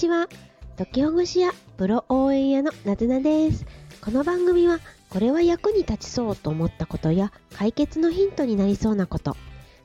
ちは。解きほぐし屋プロ応援屋のなずなです。この番組は、これは役に立ちそうと思ったことや、解決のヒントになりそうなこと、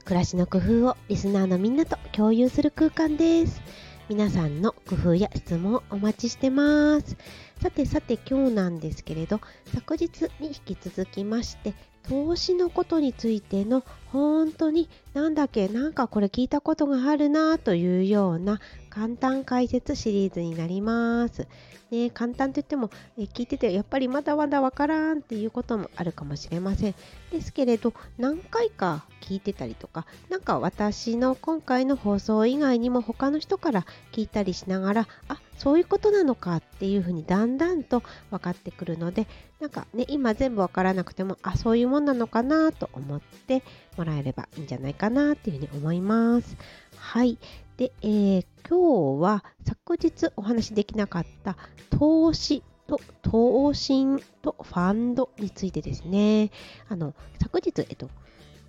暮らしの工夫をリスナーのみんなと共有する空間です。皆さんの工夫や質問をお待ちしてます。さてさて今日なんですけれど、昨日に引き続きまして、投資のことについての本当になんだっけなんかこれ聞いたことがあるなというような簡単解説シリーズになります。ね、簡単といってもえ聞いててやっぱりまだまだわからんっていうこともあるかもしれません。ですけれど何回か聞いてたりとか何か私の今回の放送以外にも他の人から聞いたりしながらあそういうことなのかっていうふうにだんだんと分かってくるのでなんかね今全部分からなくてもあそういうもんなのかなと思ってもらえればいいんじゃないかなっていうふうに思います。はい。で、えー、今日は昨日お話しできなかった投資と投信とファンドについてですね。あの、昨日、えっと、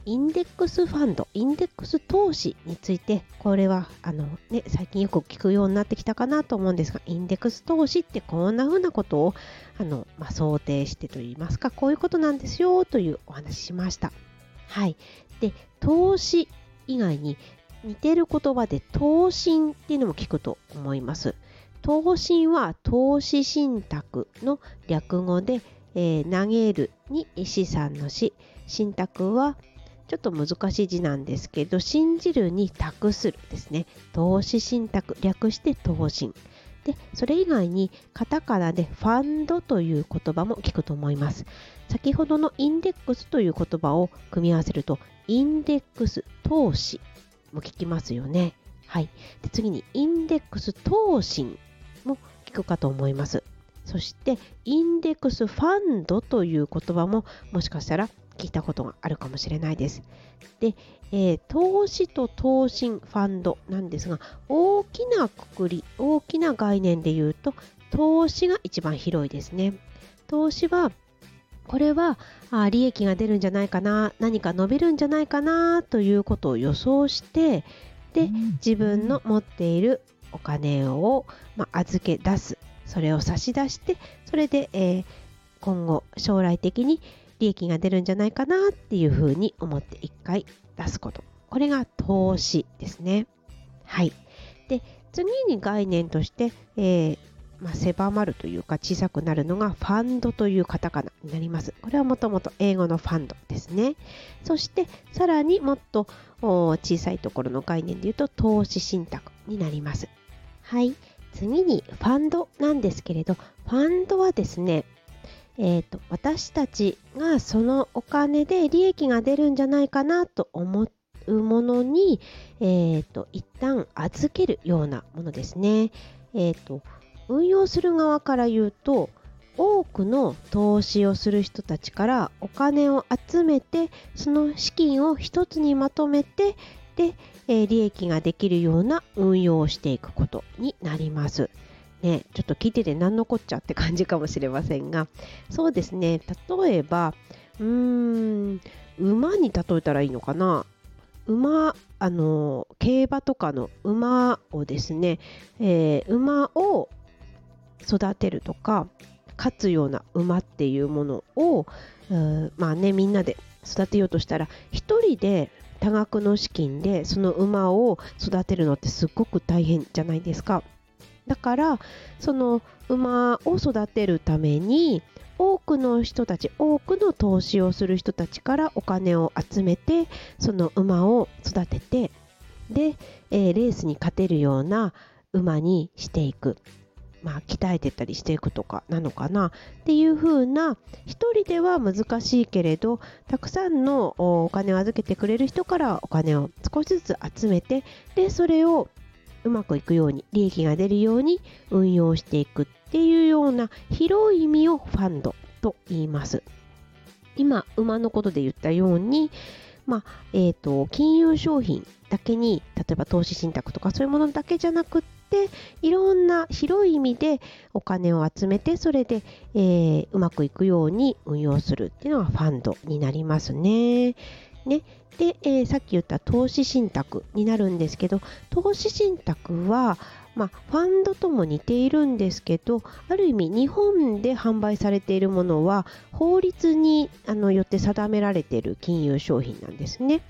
インデックスファンド、インデックス投資について、これは、あのね、最近よく聞くようになってきたかなと思うんですが、インデックス投資ってこんな風なことを、あの、まあ、想定してといいますか、こういうことなんですよというお話ししました。はい。で、投資以外に似てる言葉で投信っていうのも聞くと思います。投信は投資信託の略語で、えー、投げるに資産の死、信託はちょっと難しい字なんですけど、信じるに託するですね。投資信託、略して投信。で、それ以外にカタカナでファンドという言葉も聞くと思います。先ほどのインデックスという言葉を組み合わせると、インデックス投資も聞きますよね。はい。で次に、インデックス投信も聞くかと思います。そして、インデックスファンドという言葉ももしかしたら聞いたことがあるかもしれないです。で、えー、投資と投信ファンドなんですが、大きなくくり、大きな概念で言うと、投資が一番広いですね。投資は、これはあ利益が出るんじゃないかな、何か伸びるんじゃないかなということを予想して、で、自分の持っているお金を、まあ、預け出す。それを差し出して、それで、えー、今後、将来的に利益が出るんじゃないかなっていうふうに思って一回出すこと。これが投資ですね。はい。で、次に概念として、えー、まあ、狭まるというか小さくなるのがファンドというカタカナになります。これはもともと英語のファンドですね。そしてさらにもっと小さいところの概念で言うと投資信託になります。はい。次にファンドなんですけれど、ファンドはですね、えーと、私たちがそのお金で利益が出るんじゃないかなと思うものに、えーと、一旦預けるようなものですね。えーと、運用する側から言うと多くの投資をする人たちからお金を集めてその資金を一つにまとめてで、えー、利益ができるような運用をしていくことになります。ね、ちょっと聞いてて何のこっちゃって感じかもしれませんが、そうですね、例えば、うーん、馬に例えたらいいのかな。馬、あの、競馬とかの馬をですね、えー、馬を育てるとか、勝つような馬っていうものを、まあね、みんなで育てようとしたら、一人で多額の資金でその馬を育てるのってすっごく大変じゃないですか。だからその馬を育てるために多くの人たち多くの投資をする人たちからお金を集めてその馬を育ててで、えー、レースに勝てるような馬にしていく。まあ、鍛えてったりしていくとかなのかなっていう風な一人では難しいけれどたくさんのお金を預けてくれる人からお金を少しずつ集めてでそれをうまくいくように利益が出るように運用していくっていうような広い意味をファンドと言います。今、馬のことで言ったように、まあ、えっ、ー、と、金融商品だけに、例えば投資信託とかそういうものだけじゃなくって、いろんな広い意味でお金を集めて、それで、えー、うまくいくように運用するっていうのがファンドになりますね。ね。で、えー、さっき言った投資信託になるんですけど、投資信託は、まあ、ファンドとも似ているんですけどある意味日本で販売されているものは法律にあのよって定められている金融商品なんですね。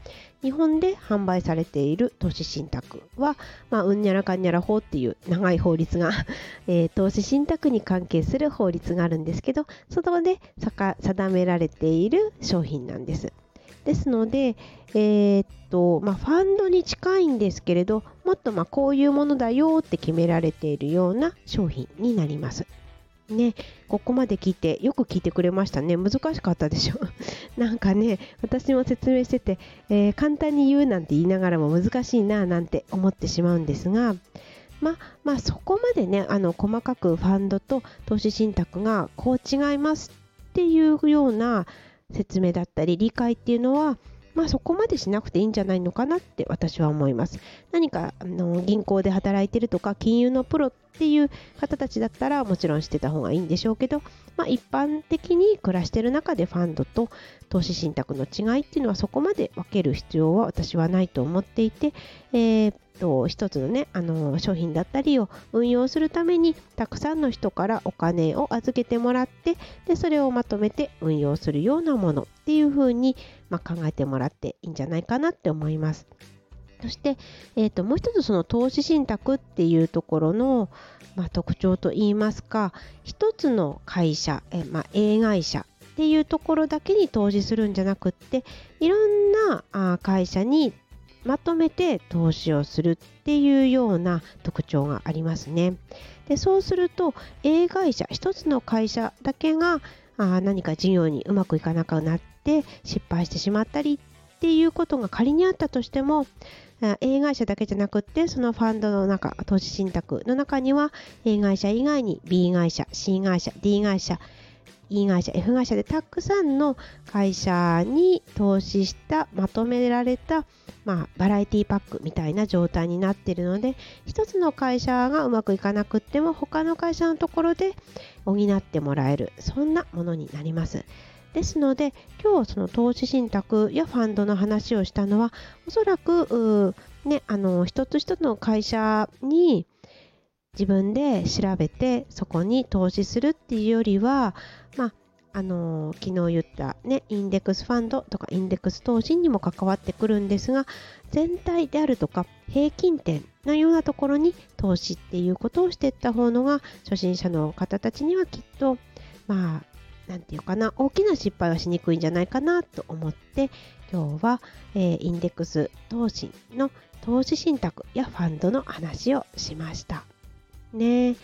日本で販売されている投資信託は、まあ、うんにゃらかんにゃら法っていう長い法律が えー、投資信託に関係する法律があるんですけどそこで定められている商品なんです。ですので、えー、っとまあ、ファンドに近いんですけれどもっとまこういうものだよって決められているような商品になります。ね、ここまで聞いてよく聞いてくれましたね難しかったでしょ なんかね私も説明してて、えー、簡単に言うなんて言いながらも難しいななんて思ってしまうんですがままあ、そこまでねあの細かくファンドと投資信託がこう違いますっていうような説明だったり理解っていうのはまあそこまでしなくていいんじゃないのかなって私は思います。何かあの銀行で働いてるとか金融のプロっていう方たちだったらもちろんしてた方がいいんでしょうけど、まあ、一般的に暮らしてる中でファンドと投資信託の違いっていうのはそこまで分ける必要は私はないと思っていて、えーと一つのねあの商品だったりを運用するためにたくさんの人からお金を預けてもらってでそれをまとめて運用するようなものっていうふうに、まあ、考えてもらっていいんじゃないかなって思います。そして、えーと、もう一つその投資信託っていうところの、まあ、特徴といいますか一つの会社、えまあ、A 会社っていうところだけに投資するんじゃなくっていろんなあ会社にまとめて投資をするっていうような特徴がありますね。でそうすると A 会社一つの会社だけがあ何か事業にうまくいかなくなって失敗してしまったりっていうことが仮にあったとしても A 会社だけじゃなくってそのファンドの中投資信託の中には A 会社以外に B 会社 C 会社 D 会社 E 会社 F 会社でたくさんの会社に投資したまとめられた、まあ、バラエティパックみたいな状態になっているので一つの会社がうまくいかなくっても他の会社のところで補ってもらえるそんなものになります。ですので今日その投資信託やファンドの話をしたのはおそらくね、あの一つ一つの会社に自分で調べてそこに投資するっていうよりは、まああのー、昨日言った、ね、インデックスファンドとかインデックス投資にも関わってくるんですが全体であるとか平均点のようなところに投資っていうことをしていった方のが初心者の方たちにはきっとまあなんていうかな大きな失敗はしにくいんじゃないかなと思って今日は、えー、インデックス投資の投資信託やファンドの話をしました。ね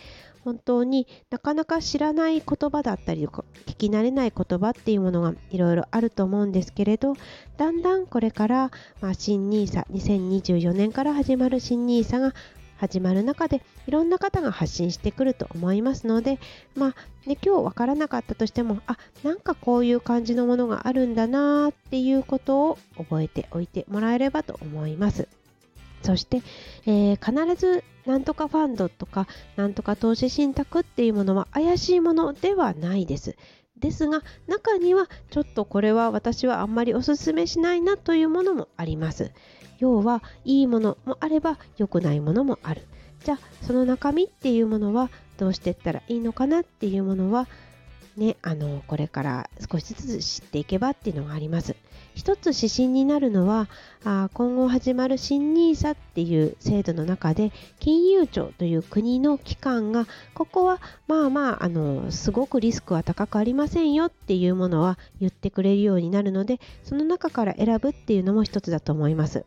本当になかなか知らない言葉だったり聞き慣れない言葉っていうものがいろいろあると思うんですけれどだんだんこれから、まあ、新 NISA 2024年から始まる新 NISA が始まる中でいろんな方が発信してくると思いますので、まあね、今日分からなかったとしてもあなんかこういう感じのものがあるんだなっていうことを覚えておいてもらえればと思います。そして、えー、必ずなんとかファンドとかなんとか投資信託っていうものは怪しいものではないです。ですが中にはちょっとこれは私はあんまりおすすめしないなというものもあります。要はいいものもあれば良くないものもある。じゃあその中身っていうものはどうしていったらいいのかなっていうものはね、あのこれから少しずつ知っていけばっていうのがあります。一つ指針になるのはあ今後始まる新 NISA っていう制度の中で金融庁という国の機関がここはまあまああのすごくリスクは高くありませんよっていうものは言ってくれるようになるのでその中から選ぶっていうのも一つだと思います。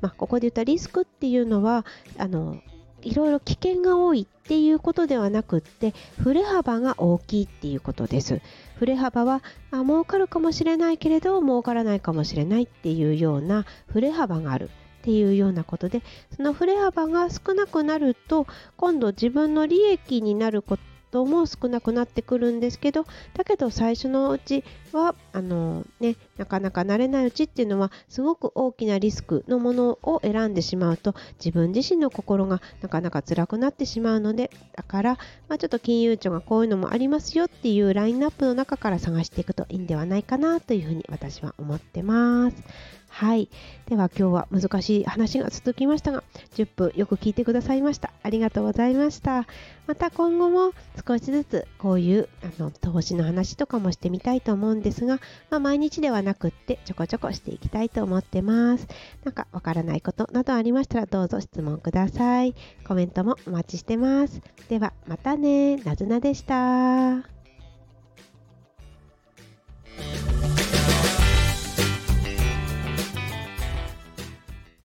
まあ、ここで言ったリスクっていうのはあのいろいろ危険が多いっていうことではなくって振れ幅が大きいっていうことです。振れ幅はあ儲かるかもしれないけれど儲からないかもしれないっていうような振れ幅があるっていうようなことでその振れ幅が少なくなると今度自分の利益になることも少なくなってくるんですけどだけど最初のうちはあの、ね、なかなか慣れないうちっていうのはすごく大きなリスクのものを選んでしまうと自分自身の心がなかなか辛くなってしまうのでだから、まあ、ちょっと金融庁がこういうのもありますよっていうラインナップの中から探していくといいんではないかなというふうに私は思ってます。はい。では今日は難しい話が続きましたが、10分よく聞いてくださいました。ありがとうございました。また今後も少しずつこういうあの投資の話とかもしてみたいと思ううんですが、まあ、毎日ではなくってちょこちょこしていきたいと思ってます。なんかわからないことなどありましたらどうぞ質問ください。コメントもお待ちしてます。ではまたね。なずなでした。